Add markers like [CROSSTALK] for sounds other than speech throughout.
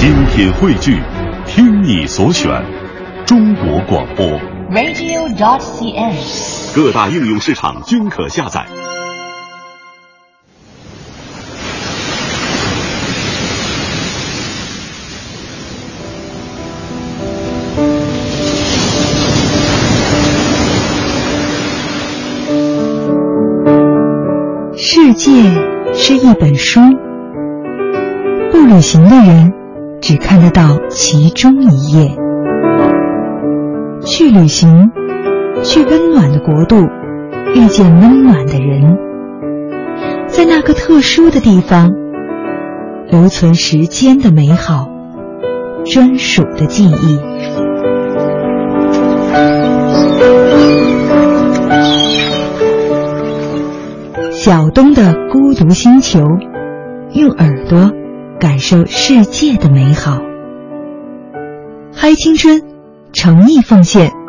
精品汇聚，听你所选，中国广播。radio.dot.cn，。各大应用市场均可下载。世界是一本书，不旅行的人只看得到其中一页。去旅行，去温暖的国度，遇见温暖的人，在那个特殊的地方，留存时间的美好，专属的记忆。小东的孤独星球，用耳朵感受世界的美好。嗨青春，诚意奉献。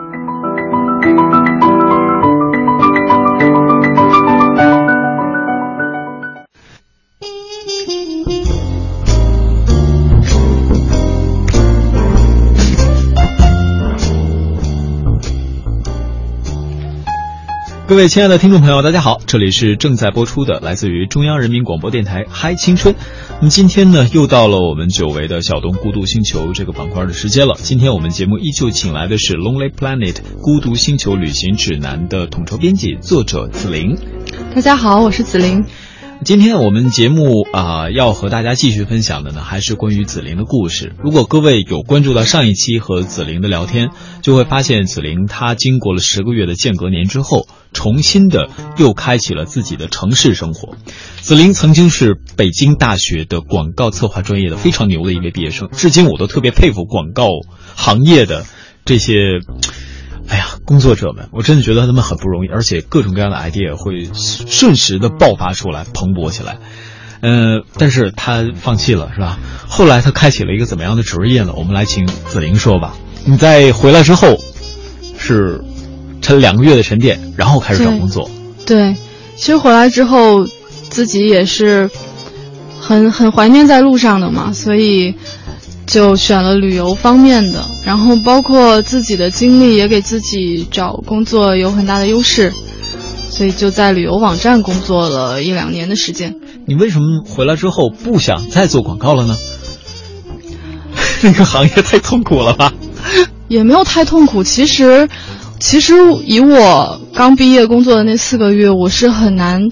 各位亲爱的听众朋友，大家好，这里是正在播出的来自于中央人民广播电台《嗨青春》。那么今天呢，又到了我们久违的小东孤独星球这个板块的时间了。今天我们节目依旧请来的是《Lonely Planet》孤独星球旅行指南的统筹编辑、作者紫菱。大家好，我是紫菱。今天我们节目啊、要和大家继续分享的呢，还是关于紫菱的故事。如果各位有关注到上一期和紫菱的聊天，就会发现紫菱她经过了十个月的间隔年之后，重新的又开启了自己的城市生活。紫菱曾经是北京大学的广告策划专业的非常牛的一位毕业生，至今我都特别佩服广告行业的这些。哎呀，工作者们，我真的觉得他们很不容易，而且各种各样的 idea 会瞬时的爆发出来，蓬勃起来。呃，但是他放弃了，是吧？后来他开启了一个怎么样的职业呢？我们来请子玲说吧。你在回来之后，是沉两个月的沉淀，然后开始找工作。对，其实回来之后，自己也是很很怀念在路上的嘛，所以。就选了旅游方面的，然后包括自己的经历也给自己找工作有很大的优势，所以就在旅游网站工作了一两年的时间。你为什么回来之后不想再做广告了呢？[LAUGHS] 那个行业太痛苦了吧？也没有太痛苦，其实，其实以我刚毕业工作的那四个月，我是很难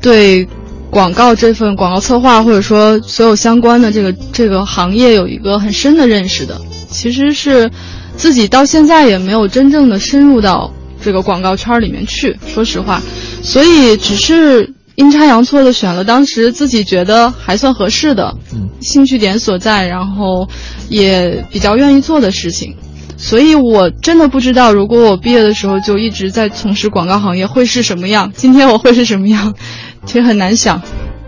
对。广告这份广告策划，或者说所有相关的这个这个行业有一个很深的认识的，其实是自己到现在也没有真正的深入到这个广告圈里面去，说实话，所以只是阴差阳错的选了当时自己觉得还算合适的，嗯，兴趣点所在，然后也比较愿意做的事情。所以我真的不知道，如果我毕业的时候就一直在从事广告行业会是什么样，今天我会是什么样，其实很难想。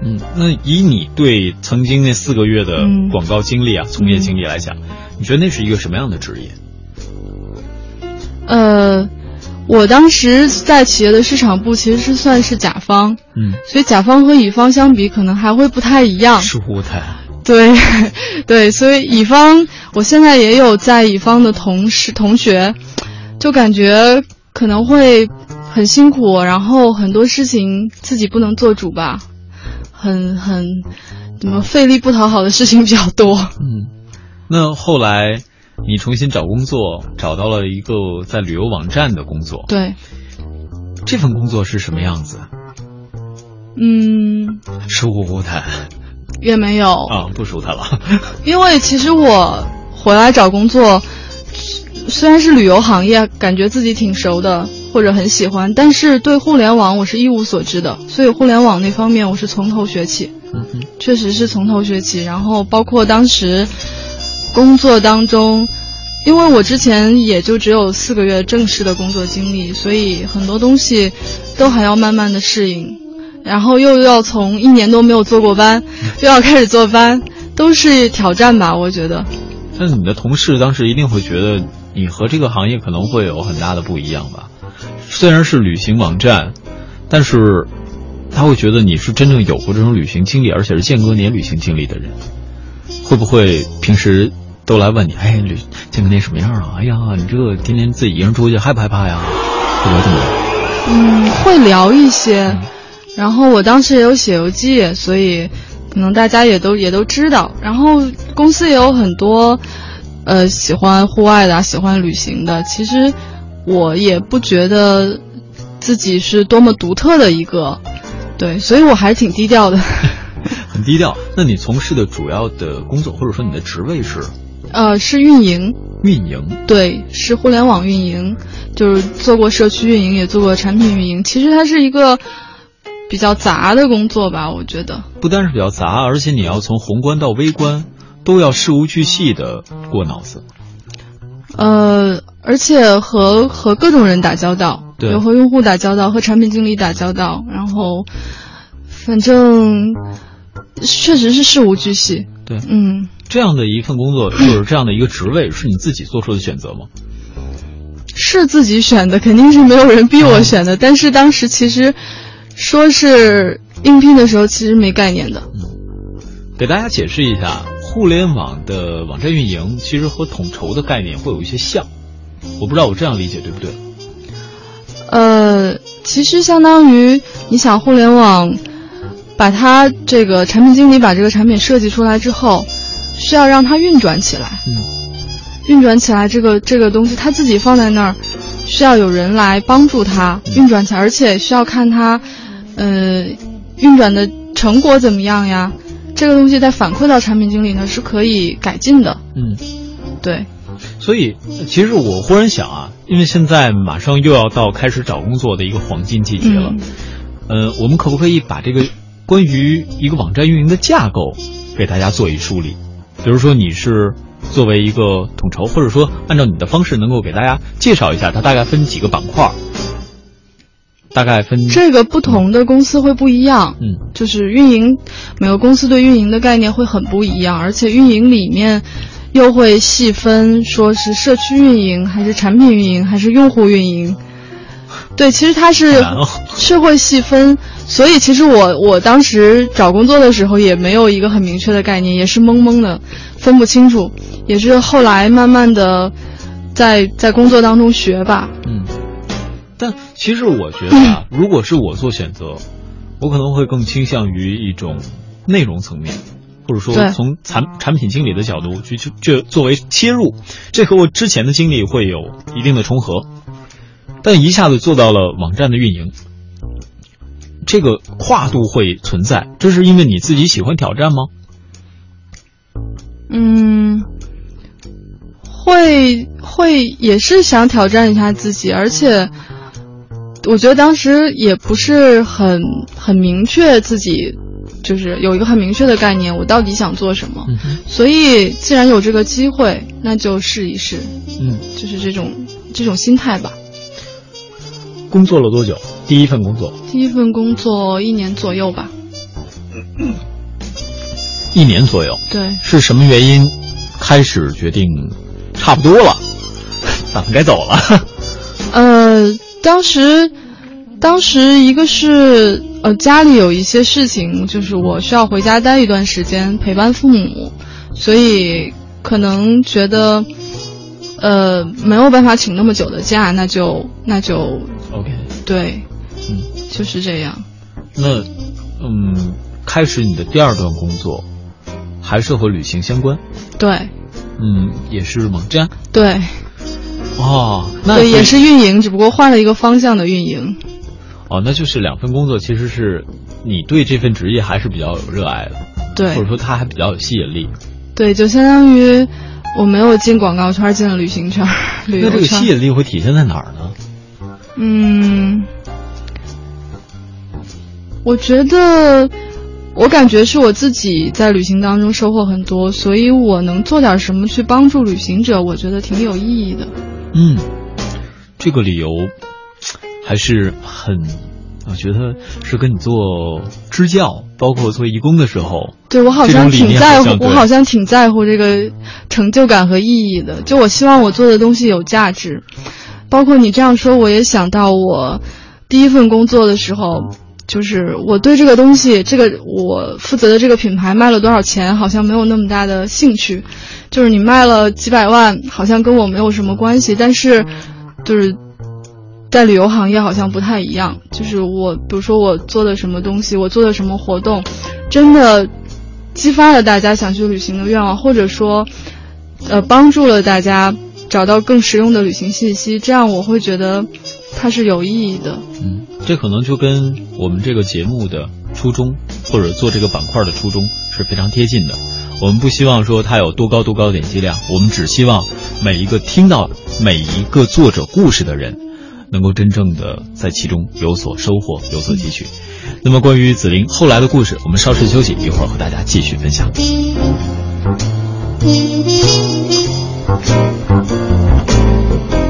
嗯，那以你对曾经那四个月的广告经历啊，嗯、从业经历来讲，你觉得那是一个什么样的职业？呃，我当时在企业的市场部其实是算是甲方，嗯，所以甲方和乙方相比，可能还会不太一样。疏忽太。对，[LAUGHS] 对，所以乙方，我现在也有在乙方的同事同学，就感觉可能会很辛苦，然后很多事情自己不能做主吧，很很怎么费力不讨好的事情比较多。嗯，那后来你重新找工作，找到了一个在旅游网站的工作。对，这份工作是什么样子？嗯，舒不舒坦？也没有啊，不舒坦了。[LAUGHS] 因为其实我回来找工作，虽然是旅游行业，感觉自己挺熟的或者很喜欢，但是对互联网我是一无所知的，所以互联网那方面我是从头学起。嗯哼，确实是从头学起。然后包括当时工作当中，因为我之前也就只有四个月正式的工作经历，所以很多东西都还要慢慢的适应。然后又要从一年都没有做过班，又要开始做班，都是挑战吧？我觉得。但是你的同事当时一定会觉得你和这个行业可能会有很大的不一样吧？虽然是旅行网站，但是他会觉得你是真正有过这种旅行经历，而且是间隔年旅行经历的人。会不会平时都来问你，哎，旅间隔年什么样啊？哎呀，你这天天自己一个人出去害不害怕呀？会不会这么聊？嗯，会聊一些。然后我当时也有写游记，所以可能大家也都也都知道。然后公司也有很多，呃，喜欢户外的、喜欢旅行的。其实我也不觉得自己是多么独特的一个，对，所以我还是挺低调的。[LAUGHS] 很低调。那你从事的主要的工作，或者说你的职位是？呃，是运营。运营。对，是互联网运营，就是做过社区运营，也做过产品运营。其实它是一个。比较杂的工作吧，我觉得不单是比较杂，而且你要从宏观到微观，都要事无巨细的过脑子。呃，而且和和各种人打交道，对，和用户打交道，和产品经理打交道，然后反正确实是事无巨细。对，嗯，这样的一份工作，就是这样的一个职位，是你自己做出的选择吗？是自己选的，肯定是没有人逼我选的。但是当时其实。说是应聘的时候，其实没概念的。嗯，给大家解释一下，互联网的网站运营其实和统筹的概念会有一些像。我不知道我这样理解对不对？呃，其实相当于你想互联网，把它这个产品经理把这个产品设计出来之后，需要让它运转起来。嗯，运转起来这个这个东西，它自己放在那儿，需要有人来帮助它运转起来，而且需要看它。呃，运转的成果怎么样呀？这个东西再反馈到产品经理呢，是可以改进的。嗯，对。所以，其实我忽然想啊，因为现在马上又要到开始找工作的一个黄金季节了，呃，我们可不可以把这个关于一个网站运营的架构给大家做一梳理？比如说，你是作为一个统筹，或者说按照你的方式，能够给大家介绍一下它大概分几个板块？大概分这个不同的公司会不一样，嗯，就是运营，每个公司对运营的概念会很不一样，而且运营里面又会细分，说是社区运营还是产品运营还是用户运营，对，其实它是 [LAUGHS] 是会细分，所以其实我我当时找工作的时候也没有一个很明确的概念，也是懵懵的，分不清楚，也是后来慢慢的在在工作当中学吧，嗯。但其实我觉得啊，如果是我做选择，我可能会更倾向于一种内容层面，或者说从产产品经理的角度去去去作为切入，这和我之前的经历会有一定的重合。但一下子做到了网站的运营，这个跨度会存在，这是因为你自己喜欢挑战吗？嗯，会会也是想挑战一下自己，而且。我觉得当时也不是很很明确自己，就是有一个很明确的概念，我到底想做什么。所以既然有这个机会，那就试一试。嗯，就是这种这种心态吧。工作了多久？第一份工作？第一份工作一年左右吧。一年左右。对。是什么原因开始决定差不多了，咱们该走了？呃。当时，当时一个是呃家里有一些事情，就是我需要回家待一段时间陪伴父母，所以可能觉得，呃没有办法请那么久的假，那就那就 OK 对，嗯，就是这样。那嗯，开始你的第二段工作，还是和旅行相关？对，嗯，也是网站。对。哦，那对，也是运营，只不过换了一个方向的运营。哦，那就是两份工作，其实是你对这份职业还是比较有热爱的，对，或者说它还比较有吸引力。对，就相当于我没有进广告圈，进了旅行圈。那这个吸引力会体现在哪儿呢？嗯，我觉得，我感觉是我自己在旅行当中收获很多，所以我能做点什么去帮助旅行者，我觉得挺有意义的。嗯，这个理由还是很，我觉得是跟你做支教，包括做义工的时候，对我好像挺在乎，我好像挺在乎这个成就感和意义的。就我希望我做的东西有价值，包括你这样说，我也想到我第一份工作的时候，就是我对这个东西，这个我负责的这个品牌卖了多少钱，好像没有那么大的兴趣。就是你卖了几百万，好像跟我没有什么关系。但是，就是在旅游行业好像不太一样。就是我，比如说我做的什么东西，我做的什么活动，真的激发了大家想去旅行的愿望，或者说，呃，帮助了大家找到更实用的旅行信息。这样我会觉得它是有意义的。嗯。这可能就跟我们这个节目的初衷，或者做这个板块的初衷是非常贴近的。我们不希望说它有多高多高点击量，我们只希望每一个听到每一个作者故事的人，能够真正的在其中有所收获、有所汲取。那么，关于紫菱后来的故事，我们稍事休息，一会儿和大家继续分享。[LAUGHS]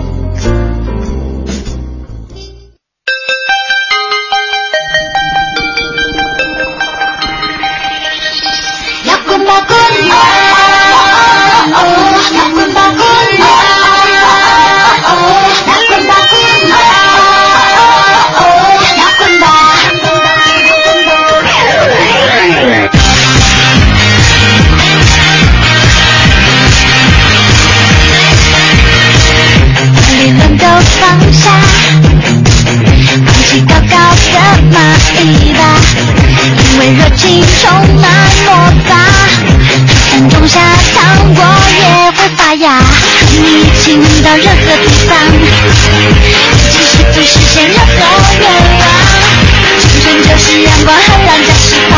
充满魔法，可酸中下糖，我也会发芽。和你一起到任何地方，自己试图实现任何愿望。青春就是阳光、很浪、加喜欢。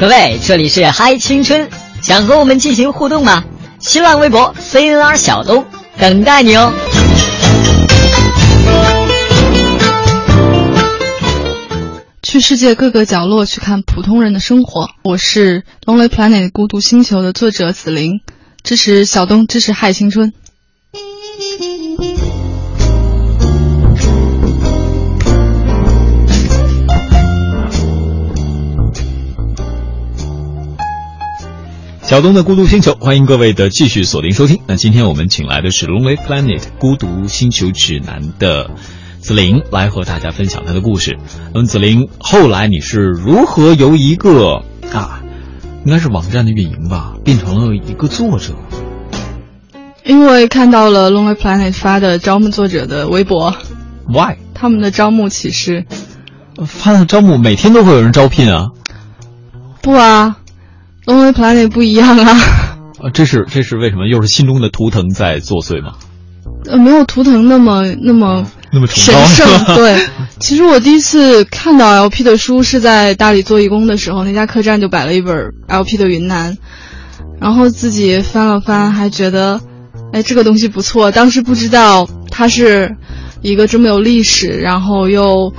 各位，这里是嗨青春，想和我们进行互动吗？新浪微博 CNR 小东，等待你哦。去世界各个角落去看普通人的生活。我是《Lonely Planet》孤独星球的作者紫菱，支持小东，支持嗨青春。小东的孤独星球，欢迎各位的继续锁定收听。那今天我们请来的是《Lonely Planet》孤独星球指南的紫菱来和大家分享她的故事。那么紫菱，后来你是如何由一个啊，应该是网站的运营吧，变成了一个作者？因为看到了 Lonely Planet 发的招募作者的微博，Why？他们的招募启事，发的招募每天都会有人招聘啊？不啊。Lonely Planet 不一样啊！啊，[LAUGHS] 这是这是为什么？又是心中的图腾在作祟吗？呃，没有图腾那么那么那么神圣。[LAUGHS] 对，其实我第一次看到 LP 的书是在大理做义工的时候，那家客栈就摆了一本 LP 的云南，然后自己翻了翻，还觉得，哎，这个东西不错。当时不知道它是一个这么有历史，然后又。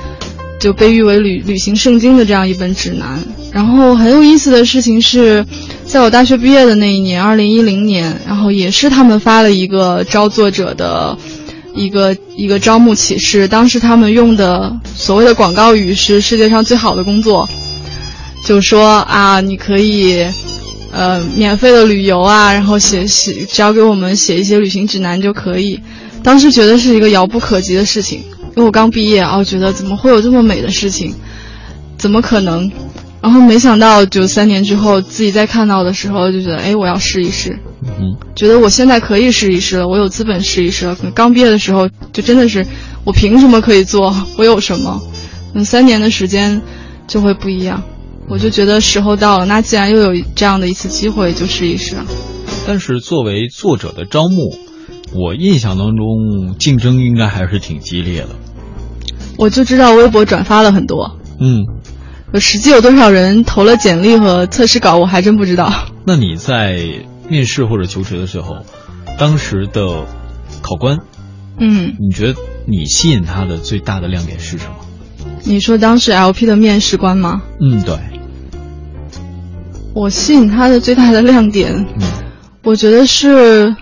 就被誉为旅旅行圣经的这样一本指南。然后很有意思的事情是，在我大学毕业的那一年，二零一零年，然后也是他们发了一个招作者的，一个一个招募启事。当时他们用的所谓的广告语是“世界上最好的工作”，就说啊，你可以，呃，免费的旅游啊，然后写写，只要给我们写一些旅行指南就可以。当时觉得是一个遥不可及的事情。因为我刚毕业啊，我觉得怎么会有这么美的事情？怎么可能？然后没想到就三年之后，自己再看到的时候，就觉得哎，我要试一试。嗯，觉得我现在可以试一试了，我有资本试一试了。刚毕业的时候，就真的是我凭什么可以做？我有什么？嗯，三年的时间就会不一样。我就觉得时候到了，那既然又有这样的一次机会，就试一试。但是作为作者的招募。我印象当中，竞争应该还是挺激烈的。我就知道微博转发了很多，嗯，实际有多少人投了简历和测试稿，我还真不知道。那你在面试或者求职的时候，当时的考官，嗯，你觉得你吸引他的最大的亮点是什么？你说当时 LP 的面试官吗？嗯，对。我吸引他的最大的亮点，嗯，我觉得是。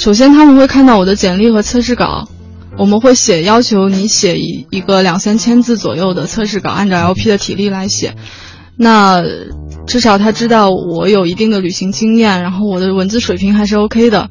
首先，他们会看到我的简历和测试稿，我们会写要求你写一一个两三千字左右的测试稿，按照 LP 的体力来写。那至少他知道我有一定的旅行经验，然后我的文字水平还是 OK 的。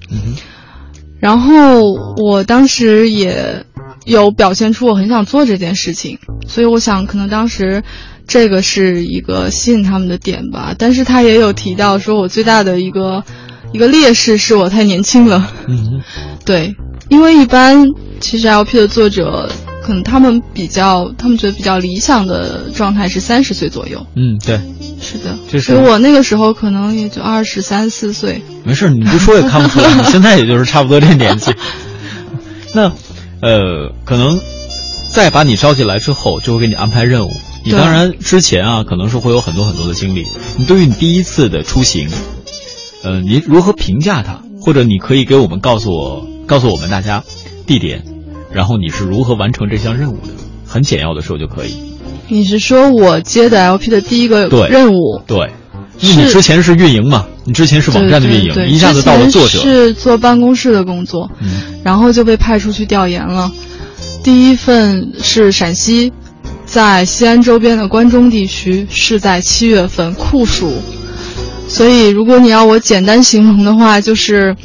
然后我当时也有表现出我很想做这件事情，所以我想可能当时这个是一个吸引他们的点吧。但是他也有提到说我最大的一个。一个劣势是我太年轻了，嗯，[LAUGHS] 对，因为一般其实 LP 的作者，可能他们比较，他们觉得比较理想的状态是三十岁左右，嗯，对，是的，就是我那个时候可能也就二十三四岁，没事，你不说也看不出来，你现在也就是差不多这年纪。[LAUGHS] 那，呃，可能再把你招进来之后，就会给你安排任务。你当然之前啊，可能是会有很多很多的经历。你对于你第一次的出行。呃，您如何评价它？或者你可以给我们告诉我，告诉我们大家地点，然后你是如何完成这项任务的？很简要的说就可以。你是说我接的 LP 的第一个任务？对，因为你之前是运营嘛，你之前是网站的运营，一下子到了作者。是做办公室的工作，然后就被派出去调研了。第一份是陕西，在西安周边的关中地区，是在七月份酷暑。所以，如果你要我简单形容的话，就是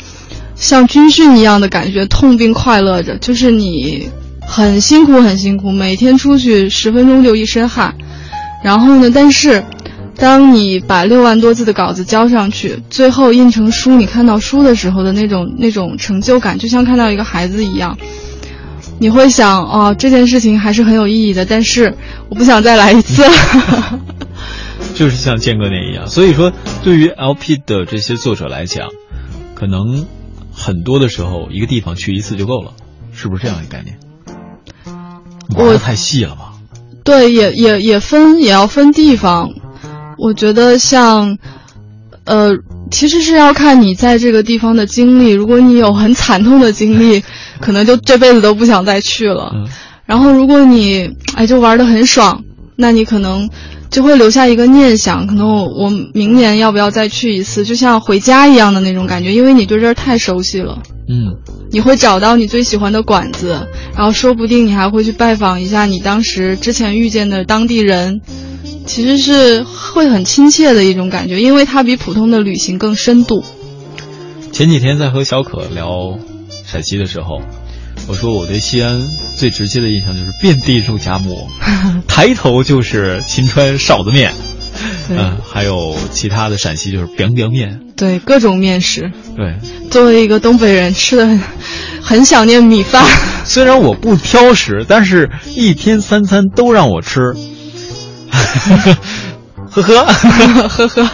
像军训一样的感觉，痛并快乐着。就是你很辛苦，很辛苦，每天出去十分钟就一身汗。然后呢，但是当你把六万多字的稿子交上去，最后印成书，你看到书的时候的那种那种成就感，就像看到一个孩子一样。你会想，哦，这件事情还是很有意义的，但是我不想再来一次。[LAUGHS] 就是像建哥那一样，所以说对于 LP 的这些作者来讲，可能很多的时候一个地方去一次就够了，是不是这样一个概念？玩的太细了吧？对，也也也分，也要分地方。我觉得像，呃，其实是要看你在这个地方的经历。如果你有很惨痛的经历，[LAUGHS] 可能就这辈子都不想再去了。嗯然后如果你哎就玩的很爽，那你可能就会留下一个念想，可能我我明年要不要再去一次，就像回家一样的那种感觉，因为你对这儿太熟悉了。嗯，你会找到你最喜欢的馆子，然后说不定你还会去拜访一下你当时之前遇见的当地人，其实是会很亲切的一种感觉，因为它比普通的旅行更深度。前几天在和小可聊陕西的时候，我说我对西安最直接的印象就是遍地肉夹馍，[LAUGHS] 抬头就是秦川臊子面，嗯，还有其他的陕西就是 biang biang 面，对，各种面食。对，作为一个东北人，吃的很很想念米饭。[LAUGHS] 虽然我不挑食，但是一天三餐都让我吃。呵 [LAUGHS] 呵呵呵，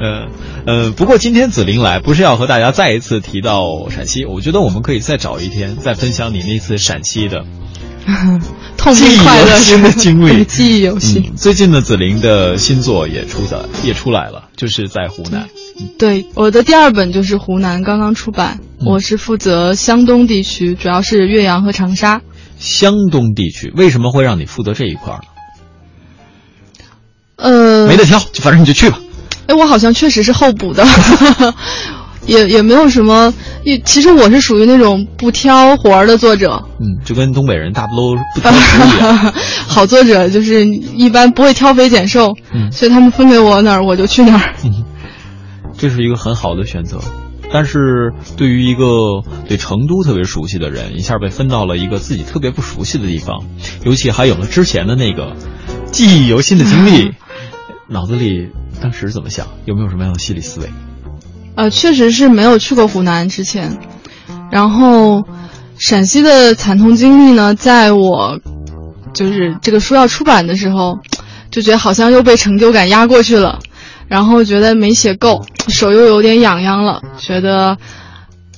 嗯呃，不过今天紫菱来不是要和大家再一次提到陕西，我觉得我们可以再找一天再分享你那次陕西的 [LAUGHS] 痛并快的经历，记忆犹新。嗯、最近的，紫菱的新作也出的也出来了，就是在湖南。对，我的第二本就是湖南刚刚出版，嗯、我是负责湘东地区，主要是岳阳和长沙。湘东地区为什么会让你负责这一块呢？呃，没得挑，就反正你就去吧。哎，我好像确实是候补的，[LAUGHS] 也也没有什么。也其实我是属于那种不挑活儿的作者。嗯，就跟东北人大不都不挑食一样。[LAUGHS] 好作者就是一般不会挑肥拣瘦，嗯，所以他们分给我哪儿我就去哪儿。嗯，这是一个很好的选择。但是对于一个对成都特别熟悉的人，一下被分到了一个自己特别不熟悉的地方，尤其还有了之前的那个记忆犹新的经历。[LAUGHS] 脑子里当时怎么想？有没有什么样的心理思维？呃，确实是没有去过湖南之前，然后陕西的惨痛经历呢，在我就是这个书要出版的时候，就觉得好像又被成就感压过去了，然后觉得没写够，手又有点痒痒了，觉得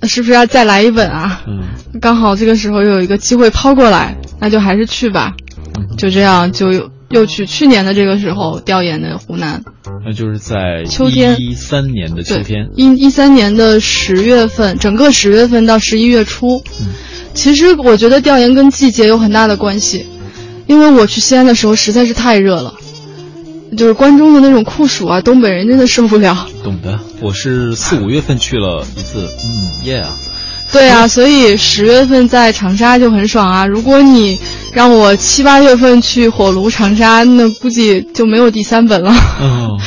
是不是要再来一本啊？嗯，刚好这个时候又有一个机会抛过来，那就还是去吧。嗯、就这样就有。又去去年的这个时候调研的湖南，那就是在秋天一三年的秋天，一一三年的十月份，整个十月份到十一月初。嗯，其实我觉得调研跟季节有很大的关系，因为我去西安的时候实在是太热了，就是关中的那种酷暑啊，东北人真的受不了。懂的，我是四五月份去了一次，嗯，yeah。对啊，所以十月份在长沙就很爽啊。如果你让我七八月份去火炉长沙，那估计就没有第三本了。嗯，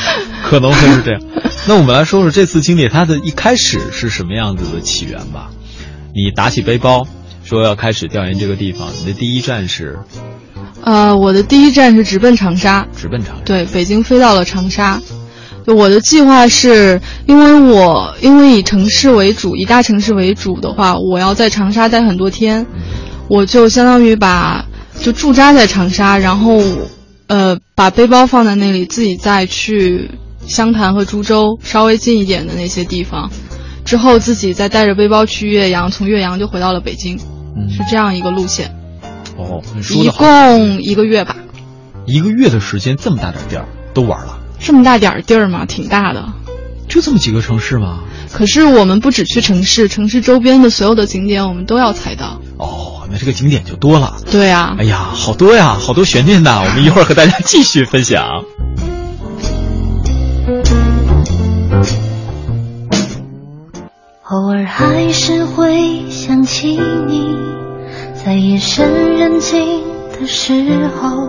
可能会是这样。[LAUGHS] 那我们来说说这次经历，它的一开始是什么样子的起源吧？你打起背包，说要开始调研这个地方，你的第一站是？呃，我的第一站是直奔长沙。直奔长沙。对，北京飞到了长沙。我的计划是，因为我因为以城市为主，以大城市为主的话，我要在长沙待很多天，我就相当于把就驻扎在长沙，然后呃把背包放在那里，自己再去湘潭和株洲稍微近一点的那些地方，之后自己再带着背包去岳阳，从岳阳就回到了北京，嗯、是这样一个路线。哦，一共一个月吧。一个月的时间，这么大点地儿都玩了。这么大点儿地儿嘛，挺大的，就这么几个城市吗？可是我们不只去城市，城市周边的所有的景点我们都要踩到。哦，那这个景点就多了。对啊。哎呀，好多呀，好多悬念呐！我们一会儿和大家继续分享。偶尔还是会想起你，在夜深人静的时候，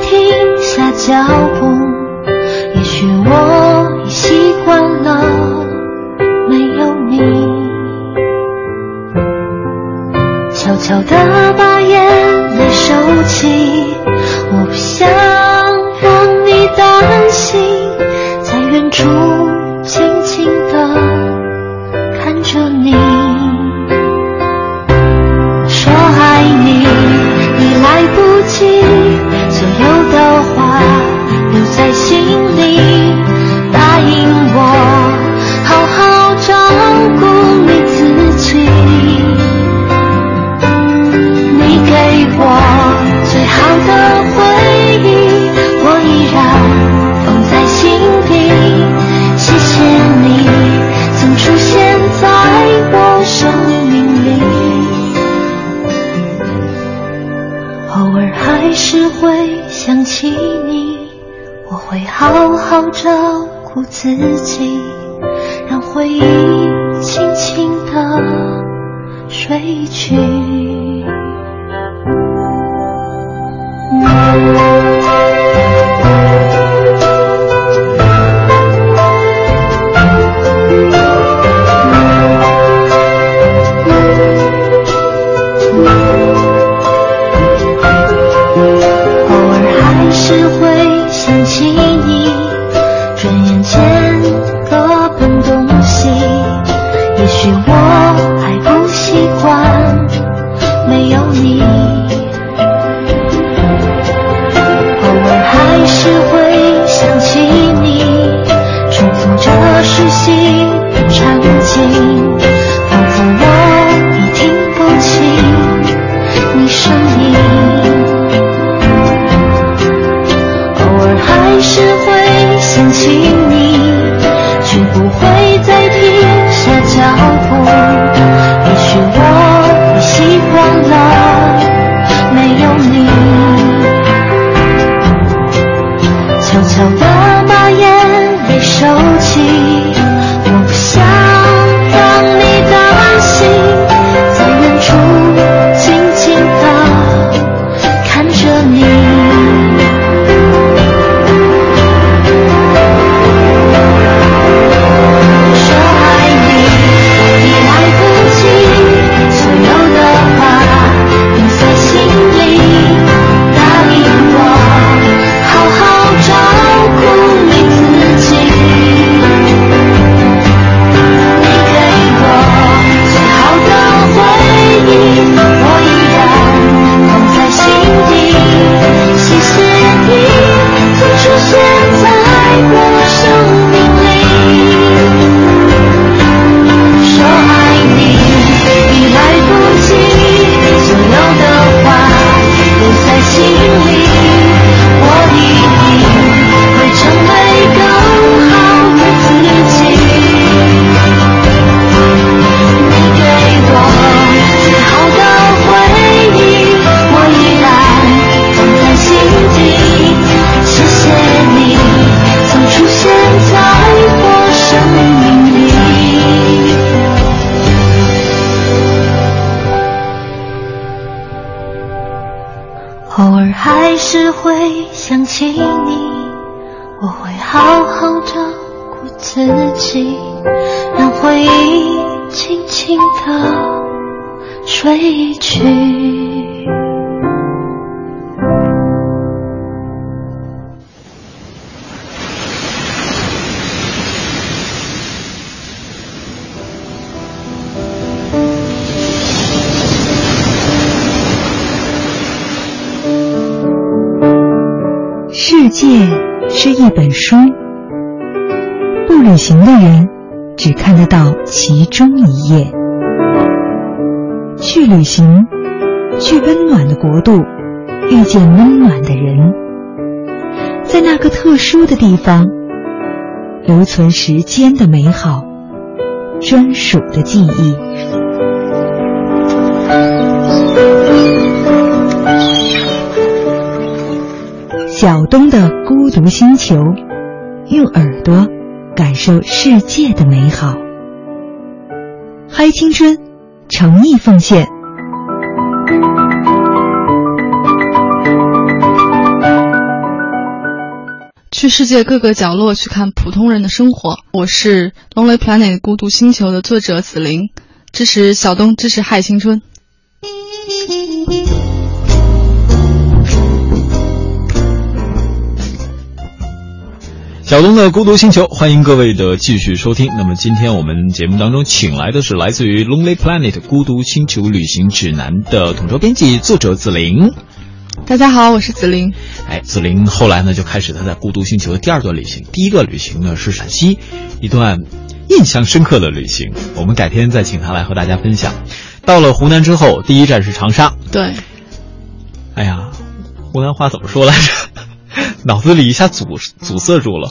停下脚步。也许我已习惯了没有你，悄悄地把眼泪收起，我不想让你担心，在远处轻轻地会时会想起也会想起你我会好好照顾自己让回忆轻轻的睡去。页是一本书，不旅行的人只看得到其中一页。去旅行，去温暖的国度，遇见温暖的人，在那个特殊的地方，留存时间的美好，专属的记忆。小东的孤独星球，用耳朵。感受世界的美好，嗨青春，诚意奉献。去世界各个角落去看普通人的生活。我是《Lonely Planet》孤独星球的作者紫菱，支持小东，支持嗨青春。小东的孤独星球，欢迎各位的继续收听。那么今天我们节目当中请来的是来自于 Lonely Planet 孤独星球旅行指南的统筹编辑、作者紫菱。大家好，我是紫菱。哎，紫菱后来呢就开始他在孤独星球的第二段旅行。第一个旅行呢是陕西，一段印象深刻的旅行。我们改天再请他来和大家分享。到了湖南之后，第一站是长沙。对。哎呀，湖南话怎么说来着？[LAUGHS] 脑子里一下阻阻塞住了，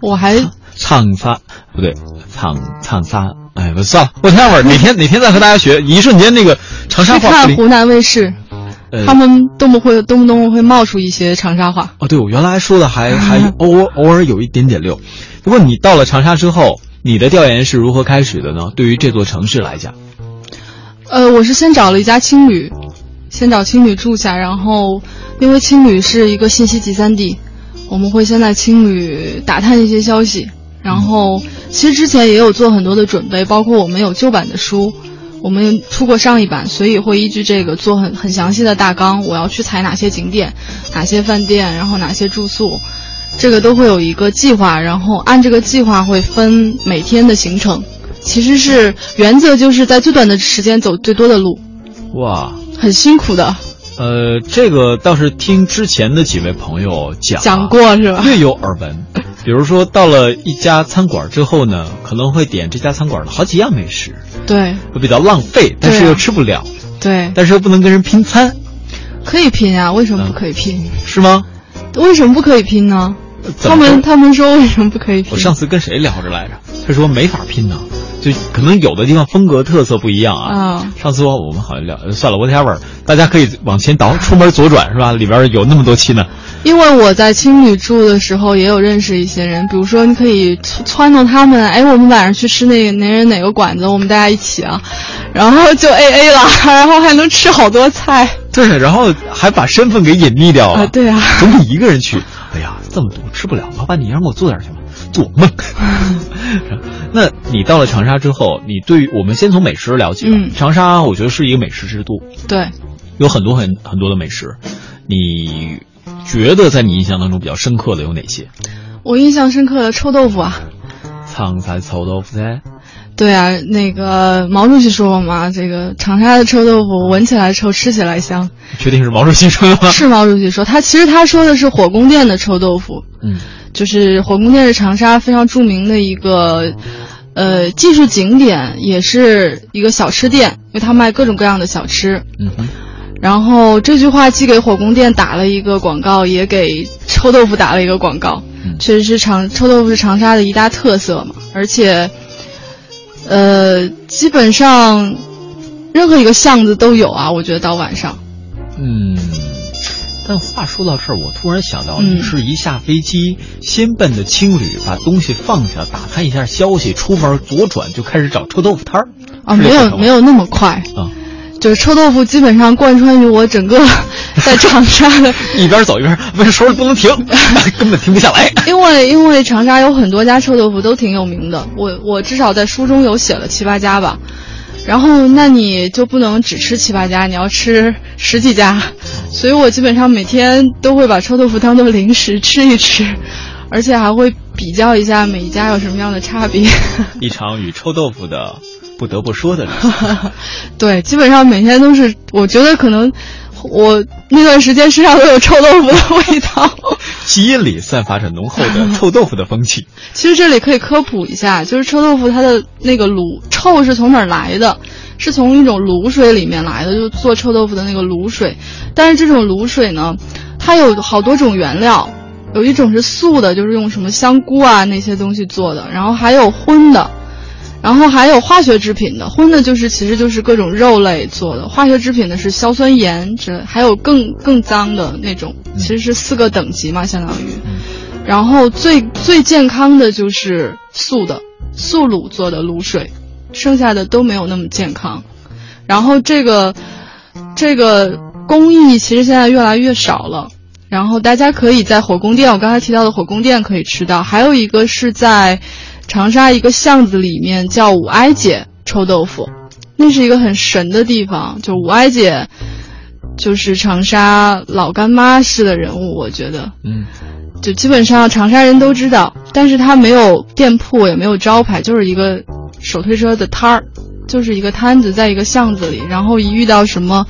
我还唱仨不对，唱唱仨，哎，算了，我待会儿哪天哪天再和大家学。一瞬间那个长沙话。看湖南卫视，呃他们动不会动不动会冒出一些长沙话。哦，对，我原来说的还还偶尔偶尔有一点点溜。不过你到了长沙之后，你的调研是如何开始的呢？对于这座城市来讲，呃，我是先找了一家青旅，先找青旅住下，然后因为青旅是一个信息集散地，我们会先在青旅打探一些消息，然后其实之前也有做很多的准备，包括我们有旧版的书，我们出过上一版，所以会依据这个做很很详细的大纲，我要去踩哪些景点，哪些饭店，然后哪些住宿。这个都会有一个计划，然后按这个计划会分每天的行程。其实是原则就是在最短的时间走最多的路，哇，很辛苦的。呃，这个倒是听之前的几位朋友讲啊讲过是吧？略有耳闻。[LAUGHS] 比如说到了一家餐馆之后呢，可能会点这家餐馆的好几样美食，对会比较浪费，但是又吃不了，对，但是又不能跟人拼餐，可以拼啊、为什么不可以拼？是吗？为什么不可以拼呢？他们他们说为什么不可以拼？我上次跟谁聊着来着？他说没法拼呢，就可能有的地方风格特色不一样啊。啊上次我我们好像聊，呃算了，whatever，大家可以往前倒，出门左转是吧？里边有那么多期呢。因为我在青旅住的时候也有认识一些人，比如说你可以撺撺掇他们，哎，我们晚上去吃那个哪人哪个馆子，我们大家一起啊，然后就 A A 了，然后还能吃好多菜对，然后还把身份给隐匿掉了。啊，对啊，总比一个人去，哎呀，这么多吃不了，老板你让我做点什么？做梦。[LAUGHS] 那你到了长沙之后，你对于我们先从美食了解吧。嗯长沙我觉得是一个美食之都，对。有很多很很多的美食。你觉得在你印象当中比较深刻的有哪些？我印象深刻的臭豆腐啊，苍菜臭豆腐噻。对啊，那个毛主席说过嘛，这个长沙的臭豆腐闻起来臭，吃起来香，确定是毛主席说的吗？是毛主席说。他其实他说的是火宫殿的臭豆腐，嗯，就是火宫殿是长沙非常著名的一个，呃，技术景点，也是一个小吃店，因为它卖各种各样的小吃。嗯，然后这句话既给火宫殿打了一个广告，也给臭豆腐打了一个广告。嗯确实是长臭豆腐是长沙的一大特色嘛，而且，呃，基本上任何一个巷子都有啊。我觉得到晚上，嗯。但话说到这儿，我突然想到，嗯你是一下飞机，先奔的青旅，把东西放下，打探一下消息，出门左转就开始找臭豆腐摊儿啊，没有没有那么快，啊，就是臭豆腐基本上贯穿于我整个 [LAUGHS] 在长沙的，[LAUGHS] 一边走一边不是手里不能停，[LAUGHS] 根本停不下来。因为因为长沙有很多家臭豆腐都挺有名的，我我至少在书中有写了七八家吧。然后，那你就不能只吃七八家，你要吃十几家，所以我基本上每天都会把臭豆腐当做零食吃一吃，而且还会比较一下每一家有什么样的差别。一场与臭豆腐的不得不说的旅行。[LAUGHS] 对，基本上每天都是，我觉得可能我那段时间身上都有臭豆腐的味道。基因里散发着浓厚的臭豆腐的风气。[LAUGHS] 其实这里可以科普一下，就是臭豆腐它的那个卤臭是从哪儿来的？是从一种卤水里面来的，就做臭豆腐的那个卤水。但是这种卤水呢，它有好多种原料，有一种是素的，就是用什么香菇啊那些东西做的，然后还有荤的，然后还有化学制品的。荤的就是其实就是各种肉类做的，化学制品的是硝酸盐之类，还有更更脏的那种，其实是四个等级嘛，相当于。然后最最健康的就是素的素卤做的卤水，剩下的都没有那么健康。然后这个这个工艺其实现在越来越少了。然后大家可以在火宫殿，我刚才提到的火宫殿可以吃到，还有一个是在长沙一个巷子里面叫五哀姐臭豆腐，那是一个很神的地方。就五哀姐，就是长沙老干妈式的人物，我觉得。嗯，就基本上长沙人都知道，但是她没有店铺，也没有招牌，就是一个手推车的摊儿，就是一个摊子，在一个巷子里。然后一遇到什么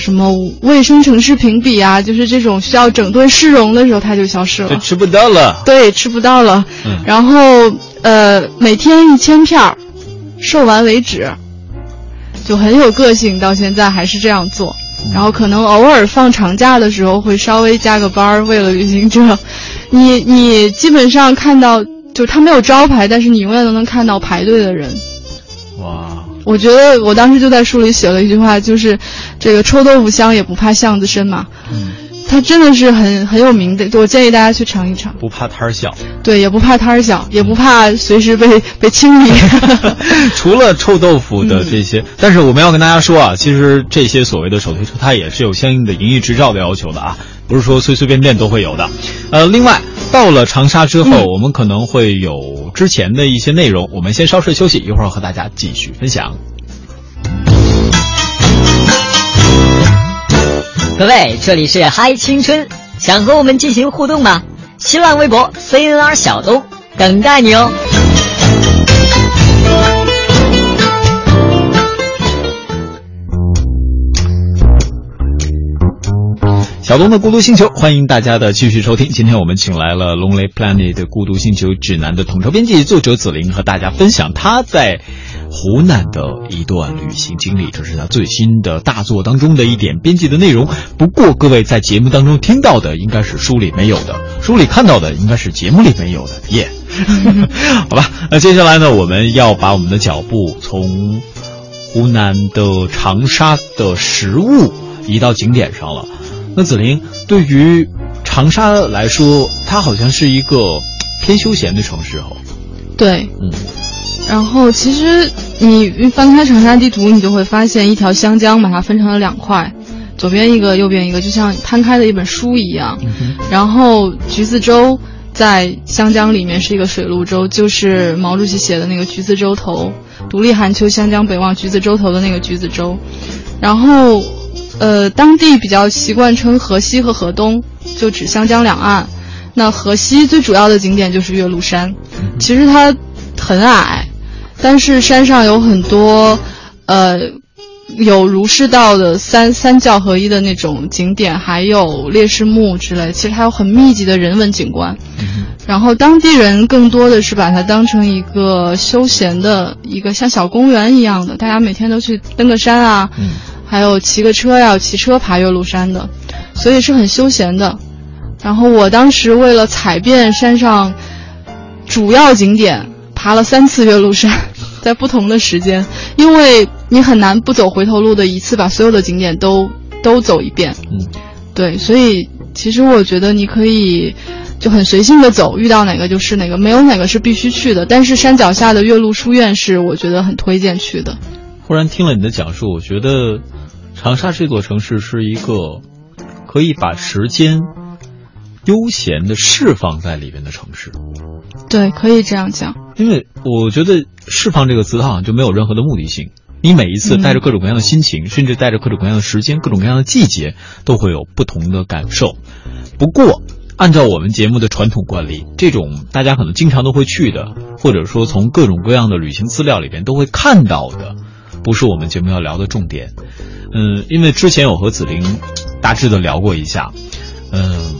什么卫生城市评比啊，就是这种需要整顿市容的时候，它就消失了。吃不到了。对，吃不到了。嗯然后呃，每天一千片儿，售完为止，就很有个性。到现在还是这样做。然后可能偶尔放长假的时候会稍微加个班儿，为了旅行者，[LAUGHS] 你你基本上看到，就他没有招牌，但是你永远都能看到排队的人。哇，我觉得我当时就在书里写了一句话，就是这个臭豆腐香也不怕巷子深嘛。嗯，它真的是很很有名的，我建议大家去尝一尝。不怕摊儿小，对，也不怕摊儿小，也不怕随时被 [LAUGHS] 被清理。[LAUGHS] 除了臭豆腐的这些，但是我们要跟大家说啊，其实这些所谓的手推车，它也是有相应的营业执照的要求的啊，不是说随随便便都会有的。呃，另外到了长沙之后，嗯我们可能会有之前的一些内容，我们先稍事休息，一会儿和大家继续分享。各位，这里是嗨青春，想和我们进行互动吗？新浪微博 CNR 小东等待你哦。小东的孤独星球，欢迎大家的继续收听。今天我们请来了《Lonely Planet》孤独星球指南的统筹编辑作者子琳，和大家分享他在湖南的一段旅行经历。这是他最新的大作当中的一点编辑的内容。不过，各位在节目当中听到的应该是书里没有的，书里看到的应该是节目里没有的。耶、[LAUGHS] 好吧，那接下来呢，我们要把我们的脚步从湖南的长沙的食物移到景点上了。那紫菱，对于长沙来说，它好像是一个偏休闲的城市哦。对，嗯，然后其实你翻开长沙地图，你就会发现一条湘江把它分成了两块，左边一个，右边一个，就像摊开的一本书一样。然后橘子洲在湘江里面是一个水陆洲，就是毛主席写的那个橘子洲头，独立寒秋湘江北望橘子洲头的那个橘子洲。然后，呃，当地比较习惯称河西和河东，就指湘江两岸。那河西最主要的景点就是岳麓山，其实它很矮，但是山上有很多，呃，有儒释道的三三教合一的那种景点，还有烈士墓之类，其实还有很密集的人文景观。然后当地人更多的是把它当成一个休闲的一个像小公园一样的，大家每天都去登个山啊，嗯还有骑个车呀、骑车爬岳麓山的，所以是很休闲的。然后我当时为了踩遍山上主要景点，爬了三次岳麓山，在不同的时间，因为你很难不走回头路的，一次把所有的景点都都走一遍。嗯，对，所以其实我觉得你可以就很随性的走，遇到哪个就是哪个，没有哪个是必须去的。但是山脚下的岳麓书院是我觉得很推荐去的。忽然听了你的讲述，我觉得长沙这座城市是一个可以把时间悠闲的释放在里边的城市。对，可以这样讲。因为我觉得“释放”这个词，它好像就没有任何的目的性。你每一次带着各种各样的心情，甚至带着各种各样的时间、各种各样的季节，都会有不同的感受。不过，按照我们节目的传统惯例，这种大家可能经常都会去的，或者说从各种各样的旅行资料里边都会看到的，不是我们节目要聊的重点。嗯，因为之前我和紫玲大致的聊过一下，嗯，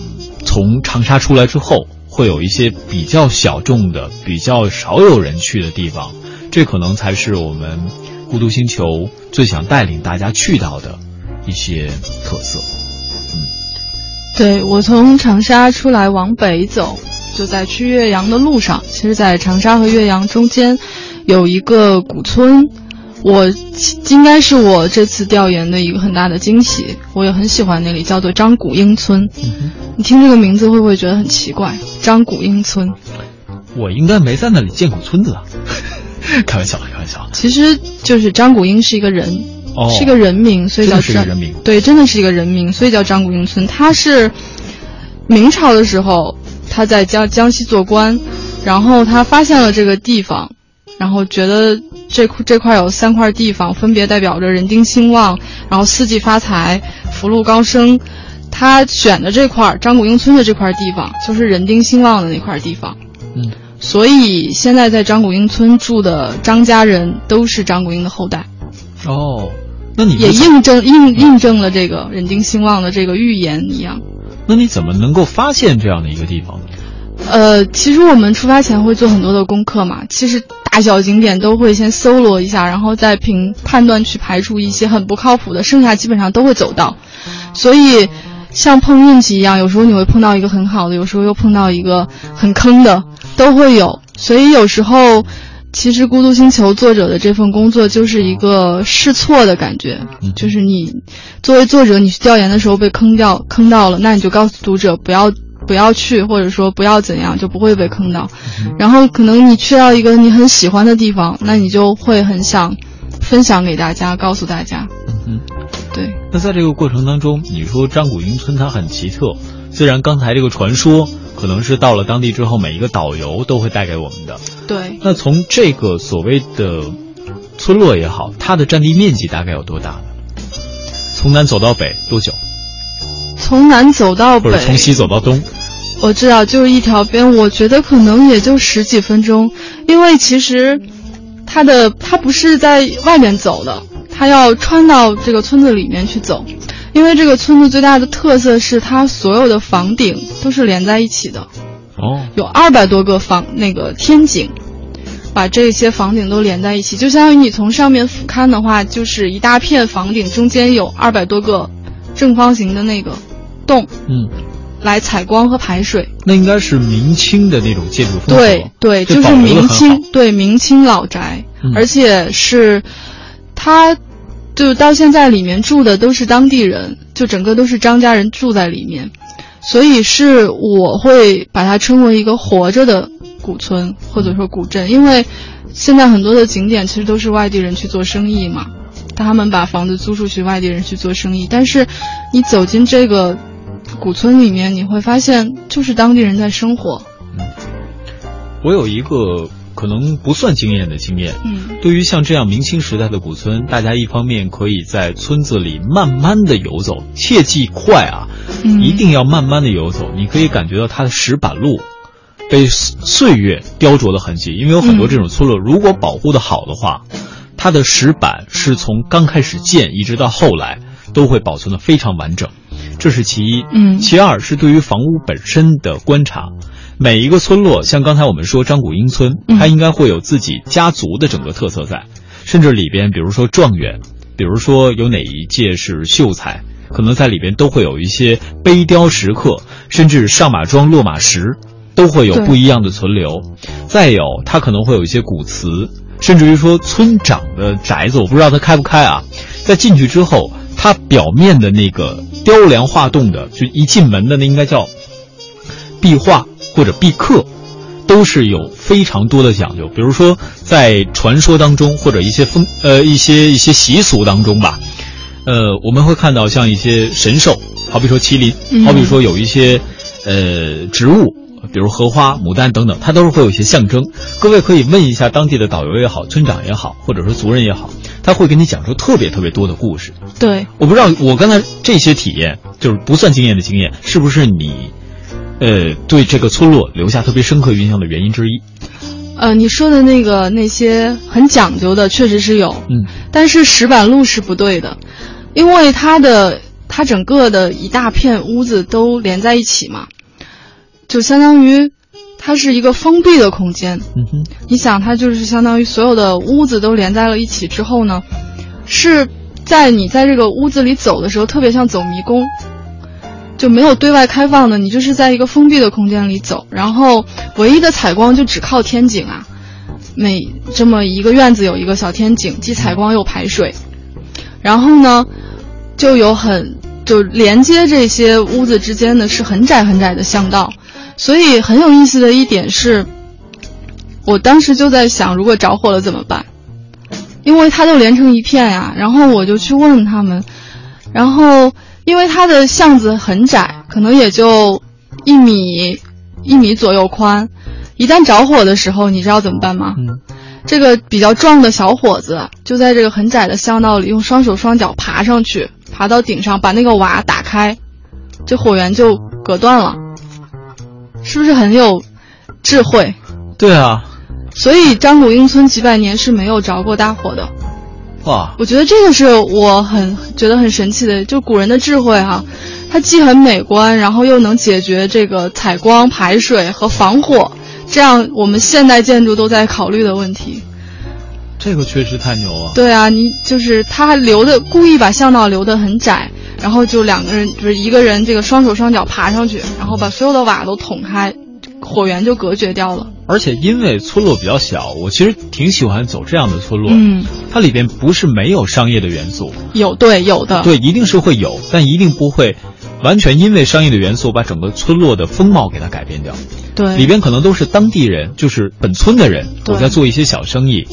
从长沙出来之后。会有一些比较小众的、比较少有人去的地方，这可能才是我们孤独星球最想带领大家去到的一些特色。嗯，对我从长沙出来往北走，就在去岳阳的路上。其实，在长沙和岳阳中间有一个古村，我应该是我这次调研的一个很大的惊喜。我也很喜欢那里，叫做张古英村。嗯你听这个名字会不会觉得很奇怪？张古英村，我应该没在那里见过村子啊，[LAUGHS] 开玩笑，开玩笑。其实就是张古英是一个人，哦，是一个人名，所以叫是一个人名。对，真的是一个人名，所以叫张古英村。他是明朝的时候，他在江江西做官，然后他发现了这个地方，然后觉得这这块有三块地方，分别代表着人丁兴旺，然后四季发财，福禄高升。他选的这块张古英村的这块地方，就是人丁兴旺的那块地方。嗯，所以现在在张古英村住的张家人都是张古英的后代。哦，那你也印证印印证了这个人丁兴旺的这个预言一样。那你怎么能够发现这样的一个地方呢？呃，其实我们出发前会做很多的功课嘛。其实大小景点都会先搜罗一下，然后再凭判断去排除一些很不靠谱的，剩下基本上都会走到。所以。像碰运气一样，有时候你会碰到一个很好的，有时候又碰到一个很坑的，都会有。所以有时候其实《孤独星球》作者的这份工作就是一个试错的感觉，就是你作为作者，你去调研的时候被坑掉，坑到了，那你就告诉读者不要不要去，或者说不要怎样，就不会被坑到。然后可能你去到一个你很喜欢的地方，那你就会很想分享给大家，告诉大家。嗯，对。那在这个过程当中，你说张古英村它很奇特，虽然刚才这个传说。可能是到了当地之后，每一个导游都会带给我们的。对。那从这个所谓的村落也好，它的占地面积大概有多大呢？从南走到北多久？从南走到北，或者从西走到东？我知道，就是一条边。我觉得可能也就十几分钟，因为其实它的它不是在外面走的，它要穿到这个村子里面去走。因为这个村子最大的特色是它所有的房顶都是连在一起的，哦，有二百多个房那个天井，把这些房顶都连在一起，就相当于你从上面俯瞰的话，就是一大片房顶中间有二百多个正方形的那个洞，嗯，来采光和排水。那应该是明清的那种建筑风格，对对，就是明清对明清老宅，而且是它。就到现在，里面住的都是当地人，就整个都是张家人住在里面，所以是我会把它称为一个活着的古村或者说古镇，因为现在很多的景点其实都是外地人去做生意嘛，他们把房子租出去，外地人去做生意，但是你走进这个古村里面，你会发现就是当地人在生活。嗯，我有一个。可能不算经验的经验。嗯，对于像这样明清时代的古村，大家一方面可以在村子里慢慢的游走，切记快啊，一定要慢慢的游走。你可以感觉到它的石板路被岁月雕琢的痕迹，因为有很多这种村落，如果保护的好的话，它的石板是从刚开始建一直到后来都会保存的非常完整，这是其一。嗯，其二是对于房屋本身的观察。每一个村落，像刚才我们说张谷英村，它应该会有自己家族的整个特色在，甚至里边，比如说状元，比如说有哪一届是秀才，可能在里边都会有一些碑雕石刻，甚至上马桩、落马石，都会有不一样的存留。再有，它可能会有一些古祠，甚至于说村长的宅子，我不知道它开不开啊。在进去之后，它表面的那个雕梁画栋的，就一进门的那应该叫壁画。或者壁刻，都是有非常多的讲究。比如说，在传说当中，或者一些风呃一些一些习俗当中吧，呃，我们会看到像一些神兽，好比说麒麟，好比说有一些呃植物，比如荷花、牡丹等等，它都是会有一些象征。各位可以问一下当地的导游也好，村长也好，或者说族人也好，他会给你讲出特别特别多的故事。对，我不知道我刚才这些体验，就是不算经验的经验，是不是你？呃，对这个村落留下特别深刻印象的原因之一，呃，你说的那个那些很讲究的，确实是有，嗯，但是石板路是不对的，因为它的它整个的一大片屋子都连在一起嘛，就相当于它是一个封闭的空间，嗯哼，你想它就是相当于所有的屋子都连在了一起之后呢，是在你在这个屋子里走的时候，特别像走迷宫。就没有对外开放的，你就是在一个封闭的空间里走，然后唯一的采光就只靠天井啊，每这么一个院子有一个小天井，既采光又排水，然后呢，就有很就连接这些屋子之间的是很窄很窄的巷道，所以很有意思的一点是，我当时就在想，如果着火了怎么办？因为它都连成一片呀，然后我就去问他们，然后。因为它的巷子很窄，可能也就一米一米左右宽，一旦着火的时候，你知道怎么办吗？嗯，这个比较壮的小伙子就在这个很窄的巷道里，用双手双脚爬上去，爬到顶上，把那个瓦打开，这火源就隔断了，是不是很有智慧？对啊，所以张古英村几百年是没有着过大火的。哇，我觉得这个是我很觉得很神奇的，就古人的智慧哈，它既很美观，然后又能解决这个采光、排水和防火，这样我们现代建筑都在考虑的问题。这个确实太牛了。对啊，你就是他留的故意把巷道留得很窄，然后就两个人，就是一个人这个双手双脚爬上去，然后把所有的瓦都捅开，火源就隔绝掉了。而且因为村落比较小，我其实挺喜欢走这样的村落。嗯，它里边不是没有商业的元素，有对有的，对，一定是会有，但一定不会完全因为商业的元素把整个村落的风貌给它改变掉。对，里边可能都是当地人，就是本村的人，我在做一些小生意。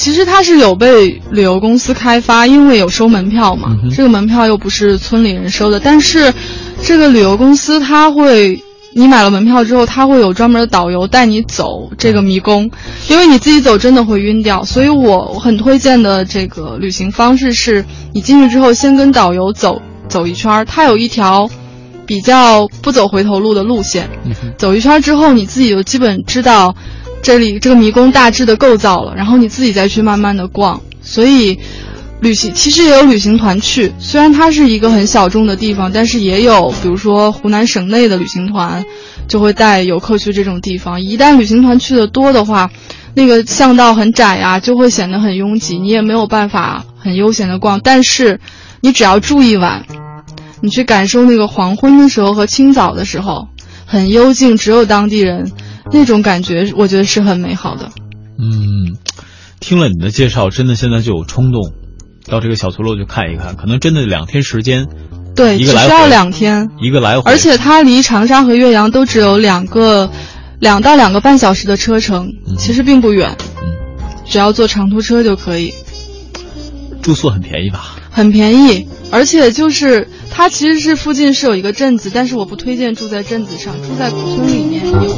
其实它是有被旅游公司开发，因为有收门票嘛，嗯、这个门票又不是村里人收的，但是这个旅游公司它会。你买了门票之后，他会有专门的导游带你走这个迷宫，因为你自己走真的会晕掉。所以我很推荐的这个旅行方式是，你进去之后先跟导游走走一圈，他有一条比较不走回头路的路线。走一圈之后，你自己就基本知道这里这个迷宫大致的构造了，然后你自己再去慢慢的逛。所以。旅行其实也有旅行团去，虽然它是一个很小众的地方，但是也有，比如说湖南省内的旅行团，就会带游客去这种地方。一旦旅行团去的多的话，那个巷道很窄呀，就会显得很拥挤，你也没有办法很悠闲的逛。但是，你只要住一晚，你去感受那个黄昏的时候和清早的时候，很幽静，只有当地人，那种感觉，我觉得是很美好的。嗯，听了你的介绍，真的现在就有冲动。到这个小村落去看一看，可能真的两天时间，对，只需要两天，一个来回，而且它离长沙和岳阳都只有两个，两到两个半小时的车程，嗯、其实并不远，嗯，只要坐长途车就可以。住宿很便宜吧？很便宜，而且就是它其实是附近是有一个镇子，但是我不推荐住在镇子上，住在古村里面有。